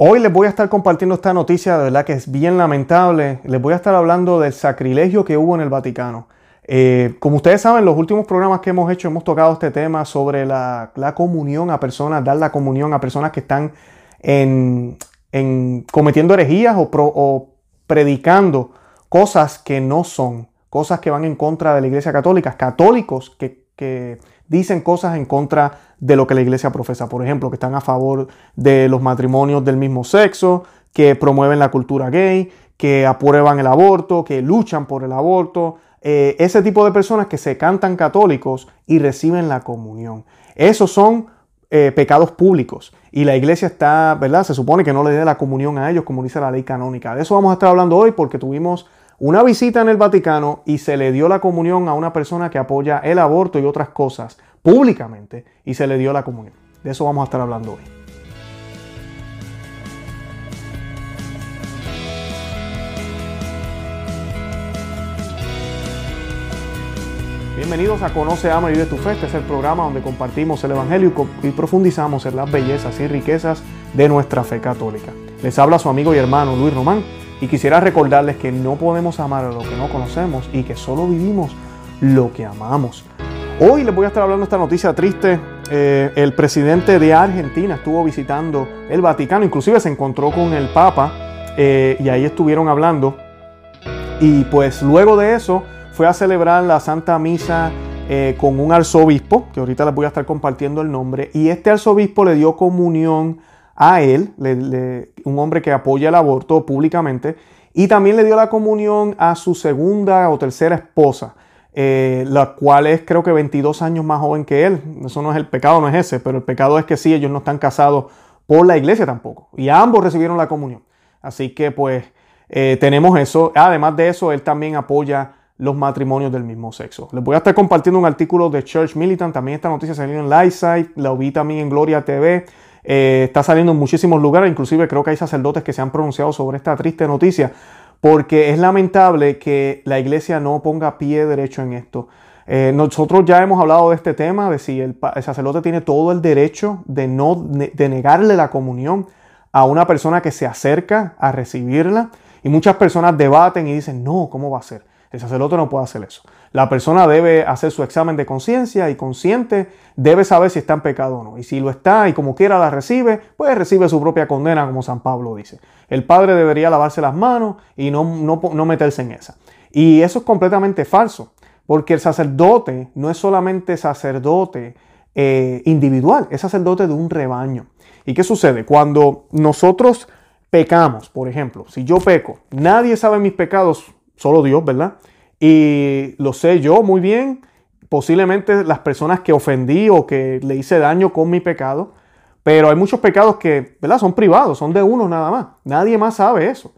Hoy les voy a estar compartiendo esta noticia, de verdad que es bien lamentable. Les voy a estar hablando del sacrilegio que hubo en el Vaticano. Eh, como ustedes saben, los últimos programas que hemos hecho hemos tocado este tema sobre la, comunión a personas, dar la comunión a personas que están en, cometiendo herejías o, predicando cosas que no son, cosas que van en contra de la Iglesia Católica, católicos que, que dicen cosas en contra de lo que la iglesia profesa. Por ejemplo, que están a favor de los matrimonios del mismo sexo, que promueven la cultura gay, que aprueban el aborto, que luchan por el aborto. Eh, ese tipo de personas que se cantan católicos y reciben la comunión. Esos son eh, pecados públicos. Y la iglesia está, ¿verdad? Se supone que no le dé la comunión a ellos, como dice la ley canónica. De eso vamos a estar hablando hoy porque tuvimos una visita en el Vaticano y se le dio la comunión a una persona que apoya el aborto y otras cosas públicamente y se le dio la comunión. De eso vamos a estar hablando hoy. Bienvenidos a Conoce, Ama y Vive tu Fe. Este es el programa donde compartimos el Evangelio y profundizamos en las bellezas y riquezas de nuestra fe católica. Les habla su amigo y hermano Luis Román y quisiera recordarles que no podemos amar a lo que no conocemos y que solo vivimos lo que amamos. Hoy les voy a estar hablando esta noticia triste. Eh, el presidente de Argentina estuvo visitando el Vaticano, inclusive se encontró con el Papa eh, y ahí estuvieron hablando. Y pues luego de eso fue a celebrar la Santa Misa eh, con un arzobispo, que ahorita les voy a estar compartiendo el nombre, y este arzobispo le dio comunión a él, un hombre que apoya el aborto públicamente, y también le dio la comunión a su segunda o tercera esposa, eh, la cual es creo que 22 años más joven que él. Eso no es el pecado, no es ese, pero el pecado es que sí, ellos no están casados por la iglesia tampoco. Y ambos recibieron la comunión. Así que pues eh, tenemos eso. Además de eso, él también apoya los matrimonios del mismo sexo. Les voy a estar compartiendo un artículo de Church Militant. También esta noticia salió en Lightside, la vi también en Gloria TV. Eh, está saliendo en muchísimos lugares, inclusive creo que hay sacerdotes que se han pronunciado sobre esta triste noticia, porque es lamentable que la iglesia no ponga pie derecho en esto. Eh, nosotros ya hemos hablado de este tema, de si el, sacerdote tiene todo el derecho de, no, de negarle la comunión a una persona que se acerca a recibirla. Y muchas personas debaten y dicen, no, ¿cómo va a ser? El sacerdote no puede hacer eso. La persona debe hacer su examen de conciencia y consciente debe saber si está en pecado o no. Y si lo está y como quiera la recibe, pues recibe su propia condena, como San Pablo dice. El padre debería lavarse las manos y no, no, meterse en esa. Y eso es completamente falso, porque el sacerdote no es solamente sacerdote eh, individual, es sacerdote de un rebaño. ¿Y qué sucede? Cuando nosotros pecamos, por ejemplo, si yo peco, nadie sabe mis pecados solo Dios, ¿verdad? Y lo sé yo muy bien, posiblemente las personas que ofendí o que le hice daño con mi pecado, pero hay muchos pecados que, ¿verdad? Son privados, son de uno nada más. Nadie más sabe eso.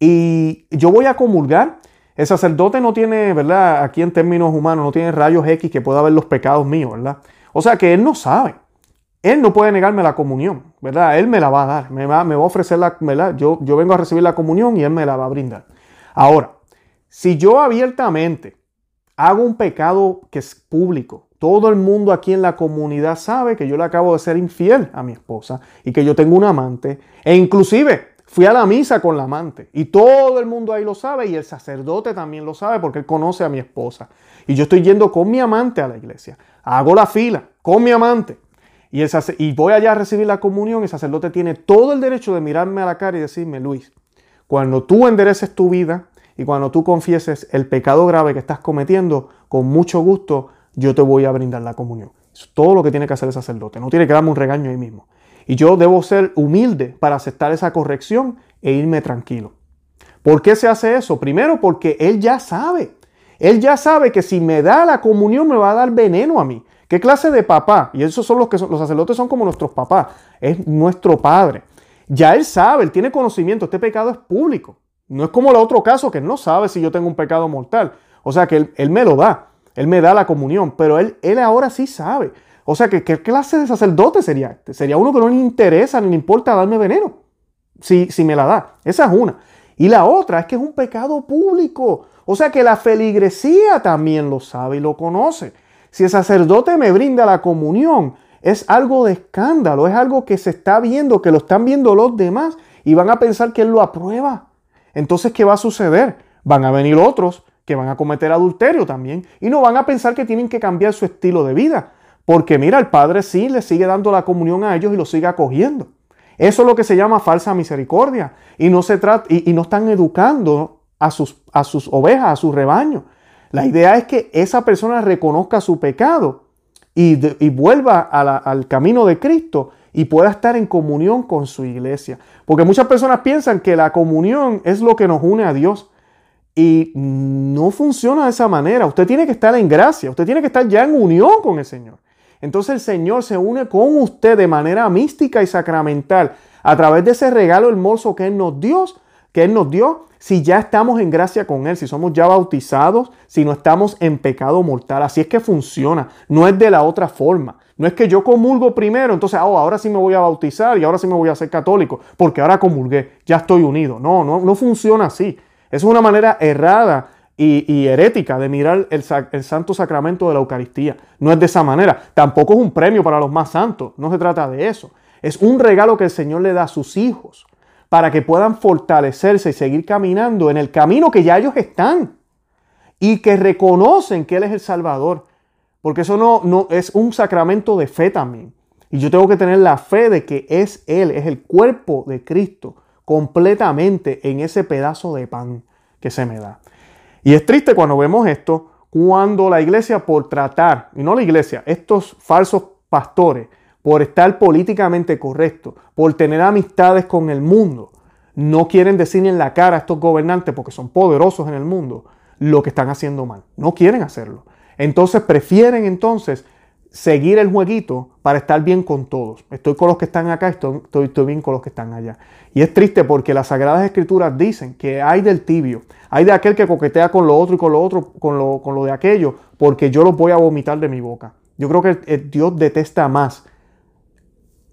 Y yo voy a comulgar. El sacerdote no tiene, ¿verdad? Aquí en términos humanos, no tiene rayos X que pueda ver los pecados míos, ¿verdad? O sea que él no sabe. Él no puede negarme la comunión, ¿verdad? Él me la va a dar, me va, me va a ofrecer la, ¿verdad? Yo, yo vengo a recibir la comunión y él me la va a brindar. Ahora, si yo abiertamente hago un pecado que es público, todo el mundo aquí en la comunidad sabe que yo le acabo de ser infiel a mi esposa y que yo tengo un amante, e inclusive fui a la misa con la amante y todo el mundo ahí lo sabe y el sacerdote también lo sabe porque él conoce a mi esposa. Y yo estoy yendo con mi amante a la iglesia, hago la fila con mi amante y, y voy allá a recibir la comunión, el sacerdote tiene todo el derecho de mirarme a la cara y decirme, Luis, cuando tú endereces tu vida, y cuando tú confieses el pecado grave que estás cometiendo, con mucho gusto yo te voy a brindar la comunión. es todo lo que tiene que hacer el sacerdote. No tiene que darme un regaño ahí mismo. Y yo debo ser humilde para aceptar esa corrección e irme tranquilo. ¿Por qué se hace eso? Primero porque él ya sabe. Él ya sabe que si me da la comunión me va a dar veneno a mí. ¿Qué clase de papá? Y esos son los que son, los sacerdotes son como nuestros papás. Es nuestro padre. Ya él sabe, él tiene conocimiento. Este pecado es público. No es como el otro caso que él no sabe si yo tengo un pecado mortal. O sea que él, me lo da. Él me da la comunión. Pero él, él ahora sí sabe. O sea que qué clase de sacerdote sería este? Sería uno que no le interesa ni le importa darme veneno. Si, si me la da. Esa es una. Y la otra es que es un pecado público. O sea que la feligresía también lo sabe y lo conoce. Si el sacerdote me brinda la comunión, es algo de escándalo, es algo que se está viendo, que lo están viendo los demás y van a pensar que Él lo aprueba. Entonces, ¿qué va a suceder? Van a venir otros que van a cometer adulterio también y no van a pensar que tienen que cambiar su estilo de vida. Porque mira, el Padre sí le sigue dando la comunión a ellos y lo sigue acogiendo. Eso es lo que se llama falsa misericordia. Y no, se trata, y, no están educando a sus, a sus ovejas, a su rebaño. La idea es que esa persona reconozca su pecado y, vuelva al camino de Cristo y pueda estar en comunión con su iglesia. Porque muchas personas piensan que la comunión es lo que nos une a Dios. Y no funciona de esa manera. Usted tiene que estar en gracia, usted tiene que estar ya en unión con el Señor. Entonces el Señor se une con usted de manera mística y sacramental a través de ese regalo hermoso que nos que Él nos dio, si ya estamos en gracia con Él, si somos ya bautizados, si no estamos en pecado mortal. Así es que funciona, no es de la otra forma. No es que yo comulgo primero, entonces oh, ahora sí me voy a bautizar y ahora sí me voy a hacer católico, porque ahora comulgué, ya estoy unido. No, no, no funciona así. Es una manera errada y, herética de mirar el, santo sacramento de la Eucaristía. No es de esa manera. Tampoco es un premio para los más santos. No se trata de eso. Es un regalo que el Señor le da a sus hijos para que puedan fortalecerse y seguir caminando en el camino que ya ellos están y que reconocen que Él es el Salvador. Porque eso no, es un sacramento de fe también. Y yo tengo que tener la fe de que es Él, es el cuerpo de Cristo completamente en ese pedazo de pan que se me da. Y es triste cuando vemos esto, cuando la iglesia por tratar, y no la iglesia, estos falsos pastores, por estar políticamente correctos, por tener amistades con el mundo, no quieren decir en la cara a estos gobernantes, porque son poderosos en el mundo, lo que están haciendo mal. No quieren hacerlo. Entonces prefieren entonces seguir el jueguito para estar bien con todos. Estoy con los que están acá, estoy, bien con los que están allá. Y es triste porque las Sagradas Escrituras dicen que hay del tibio, hay de aquel que coquetea con lo otro y con lo otro, con lo, con lo de aquello, porque yo los voy a vomitar de mi boca. Yo creo que Dios detesta más.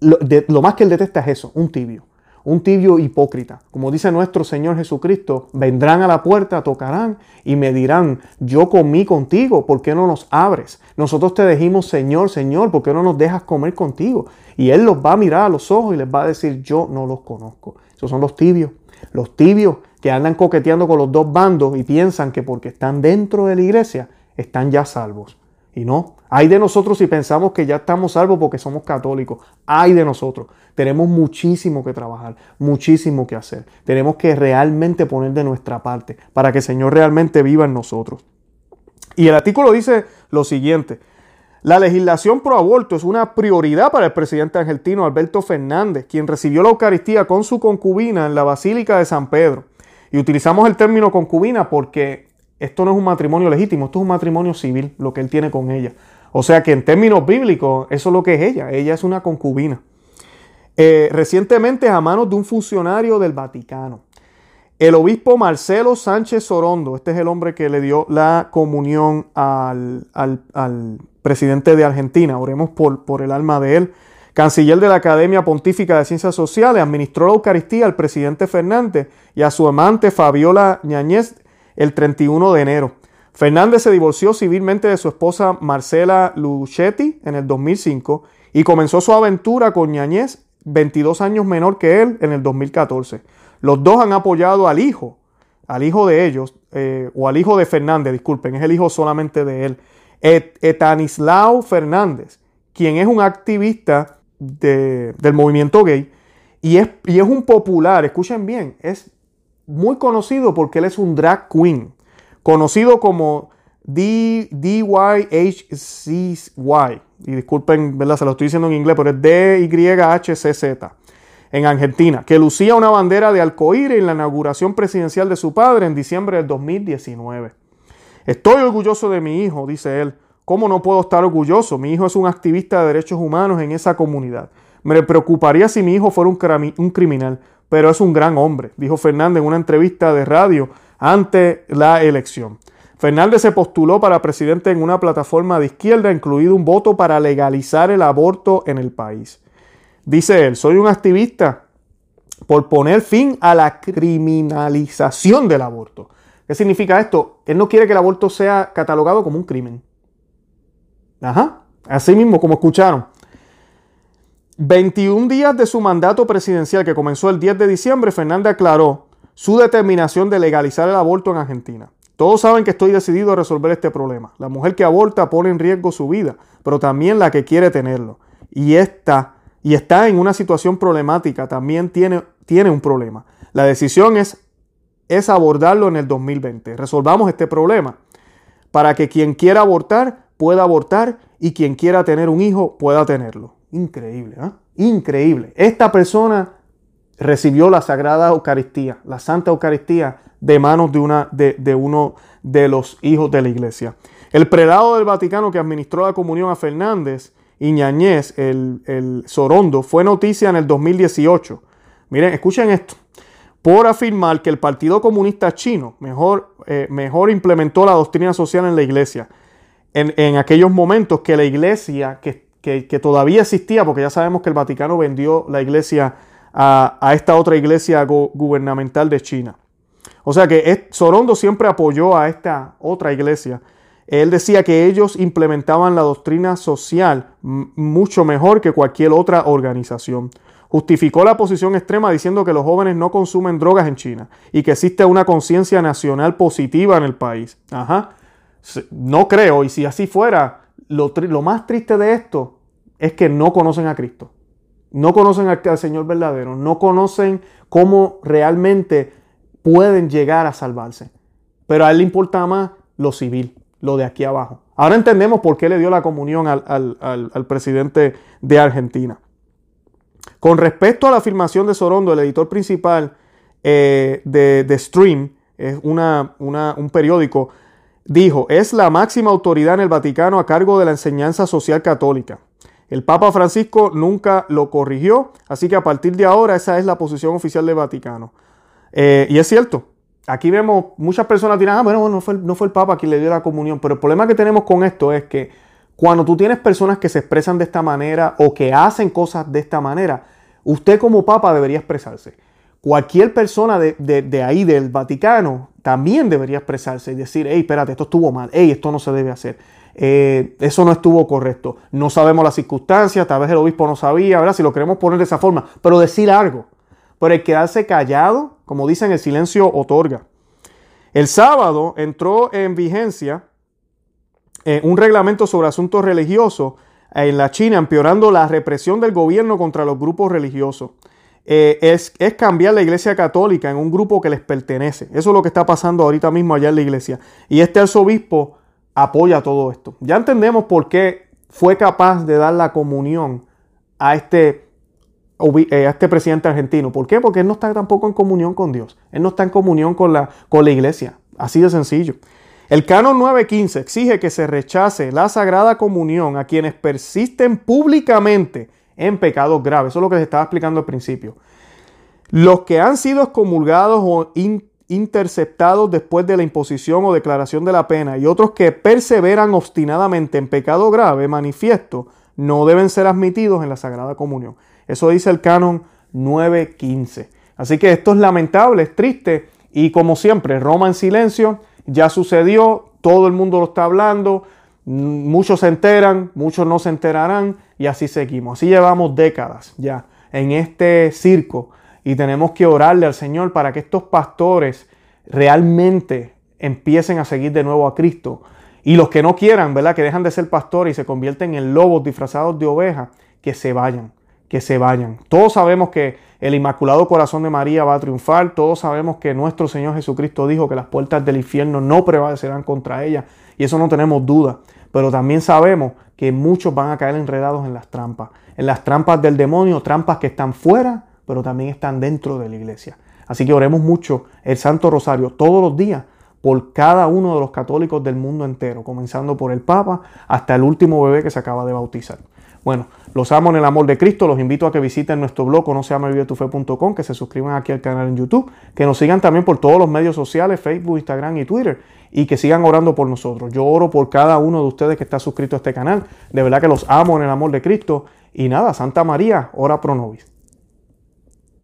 lo más que él detesta es eso, un tibio un tibio hipócrita. Como dice nuestro Señor Jesucristo, vendrán a la puerta, tocarán y me dirán, yo comí contigo, ¿por qué no nos abres? Nosotros te dijimos, Señor, Señor, ¿por qué no nos dejas comer contigo? Y Él los va a mirar a los ojos y les va a decir, yo no los conozco. Esos son los tibios. Los tibios que andan coqueteando con los dos bandos y piensan que porque están dentro de la iglesia, están ya salvos. Y no, hay de nosotros si pensamos que ya estamos salvos porque somos católicos. Hay de nosotros. Tenemos muchísimo que trabajar, muchísimo que hacer. Tenemos que realmente poner de nuestra parte para que el Señor realmente viva en nosotros. Y el artículo dice lo siguiente. La legislación pro aborto es una prioridad para el presidente argentino Alberto Fernández, quien recibió la Eucaristía con su concubina en la Basílica de San Pedro. Y utilizamos el término concubina porque esto no es un matrimonio legítimo, esto es un matrimonio civil, lo que él tiene con ella. O sea que en términos bíblicos, eso es lo que es ella. Ella es una concubina. Eh, recientemente a manos de un funcionario del Vaticano. El obispo Marcelo Sánchez Sorondo, este es el hombre que le dio la comunión al, presidente de Argentina, oremos por, por el alma de él, canciller de la Academia Pontífica de Ciencias Sociales, administró la Eucaristía al presidente Fernández y a su amante Fabiola Ñañez el 31 de enero. Fernández se divorció civilmente de su esposa Marcela Luchetti en el 2005 y comenzó su aventura con Ñañez, 22 años menor que él, en el 2014. Los dos han apoyado al hijo, al hijo de ellos, eh, o al hijo de Fernández, disculpen, es el hijo solamente de él, Etanislao Fernández, quien es un activista del movimiento gay y es, y es un popular, escuchen bien, es muy conocido porque él es un drag queen, conocido como DYHCY. Y disculpen, ¿verdad? Se lo estoy diciendo en inglés, pero es D-Y-H-C-Z. En Argentina, que lucía una bandera de arcoíris en la inauguración presidencial de su padre en diciembre del 2019. Estoy orgulloso de mi hijo, dice él. ¿Cómo no puedo estar orgulloso? Mi hijo es un activista de derechos humanos en esa comunidad. Me preocuparía si mi hijo fuera un, criminal, pero es un gran hombre, dijo Fernández en una entrevista de radio ante la elección. Fernández se postuló para presidente en una plataforma de izquierda, incluido un voto para legalizar el aborto en el país. Dice él, soy un activista por poner fin a la criminalización del aborto. ¿Qué significa esto? Él no quiere que el aborto sea catalogado como un crimen. Ajá, así mismo como escucharon. 21 días de su mandato presidencial que comenzó el 10 de diciembre, Fernández aclaró su determinación de legalizar el aborto en Argentina. Todos saben que estoy decidido a resolver este problema. La mujer que aborta pone en riesgo su vida, pero también la que quiere tenerlo. Y esta y está en una situación problemática, también tiene, tiene un problema. La decisión es, es abordarlo en el 2020. Resolvamos este problema para que quien quiera abortar pueda abortar y quien quiera tener un hijo pueda tenerlo. Increíble, ¿eh? Increíble. Esta persona recibió la Sagrada Eucaristía, la Santa Eucaristía, de manos de, una, de, uno de los hijos de la iglesia. El prelado del Vaticano que administró la comunión a Fernández, Iñañez, el, el Sorondo, fue noticia en el 2018. Miren, escuchen esto. Por afirmar que el Partido Comunista Chino mejor, eh, mejor implementó la doctrina social en la iglesia. En, en aquellos momentos que la iglesia, que que, todavía existía, porque ya sabemos que el Vaticano vendió la iglesia a, esta otra iglesia gubernamental de China. O sea que Sorondo siempre apoyó a esta otra iglesia. Él decía que ellos implementaban la doctrina social mucho mejor que cualquier otra organización. Justificó la posición extrema diciendo que los jóvenes no consumen drogas en China y que existe una conciencia nacional positiva en el país. Ajá. No creo, y si así fuera, lo, más triste de esto es que no conocen a Cristo. No conocen al, Señor verdadero. No conocen cómo realmente pueden llegar a salvarse. Pero a Él le importa más lo civil, lo de aquí abajo. Ahora entendemos por qué le dio la comunión al, presidente de Argentina. Con respecto a la afirmación de Sorondo, el editor principal eh, de, Stream, es una, un periódico, dijo, es la máxima autoridad en el Vaticano a cargo de la enseñanza social católica. El Papa Francisco nunca lo corrigió, así que a partir de ahora esa es la posición oficial del Vaticano. Eh, y es cierto, aquí vemos muchas personas dirán, ah, bueno, no fue, no fue el Papa quien le dio la comunión, pero el problema que tenemos con esto es que cuando tú tienes personas que se expresan de esta manera o que hacen cosas de esta manera, usted como Papa debería expresarse cualquier persona de, ahí, del Vaticano, también debería expresarse y decir, hey, espérate, esto estuvo mal, hey, esto no se debe hacer, eh, eso no estuvo correcto, no sabemos las circunstancias, tal vez el obispo no sabía, ¿verdad? Si lo queremos poner de esa forma, pero decir algo. Pero el quedarse callado, como dicen, el silencio otorga. El sábado entró en vigencia eh, un reglamento sobre asuntos religiosos en la China, empeorando la represión del gobierno contra los grupos religiosos. Eh, es, cambiar la iglesia católica en un grupo que les pertenece. Eso es lo que está pasando ahorita mismo allá en la iglesia. Y este arzobispo apoya todo esto. Ya entendemos por qué fue capaz de dar la comunión a este, eh, a este presidente argentino. ¿Por qué? Porque él no está tampoco en comunión con Dios. Él no está en comunión con la, con la iglesia. Así de sencillo. El canon 915 exige que se rechace la sagrada comunión a quienes persisten públicamente en pecados graves. Eso es lo que les estaba explicando al principio. Los que han sido excomulgados o interceptados después de la imposición o declaración de la pena y otros que perseveran obstinadamente en pecado grave manifiesto no deben ser admitidos en la Sagrada Comunión. Eso dice el canon 9.15. Así que esto es lamentable, es triste y como siempre, Roma en silencio, ya sucedió, todo el mundo lo está hablando, muchos se enteran, muchos no se enterarán y así seguimos. Así llevamos décadas ya en este circo y tenemos que orarle al Señor para que estos pastores realmente empiecen a seguir de nuevo a Cristo. Y los que no quieran, ¿verdad? Que dejan de ser pastores y se convierten en lobos disfrazados de ovejas, que se vayan, que se vayan. Todos sabemos que el Inmaculado Corazón de María va a triunfar. Todos sabemos que nuestro Señor Jesucristo dijo que las puertas del infierno no prevalecerán contra ella. Y eso no tenemos duda. Pero también sabemos que muchos van a caer enredados en las trampas. En las trampas del demonio, trampas que están fuera, pero también están dentro de la iglesia. Así que oremos mucho el Santo Rosario todos los días por cada uno de los católicos del mundo entero, comenzando por el Papa hasta el último bebé que se acaba de bautizar. Bueno, los amo en el amor de Cristo. Los invito a que visiten nuestro blog no se llama que se suscriban aquí al canal en YouTube, que nos sigan también por todos los medios sociales, Facebook, Instagram y Twitter, y que sigan orando por nosotros. Yo oro por cada uno de ustedes que está suscrito a este canal. De verdad que los amo en el amor de Cristo. Y nada, Santa María, ora pro nobis.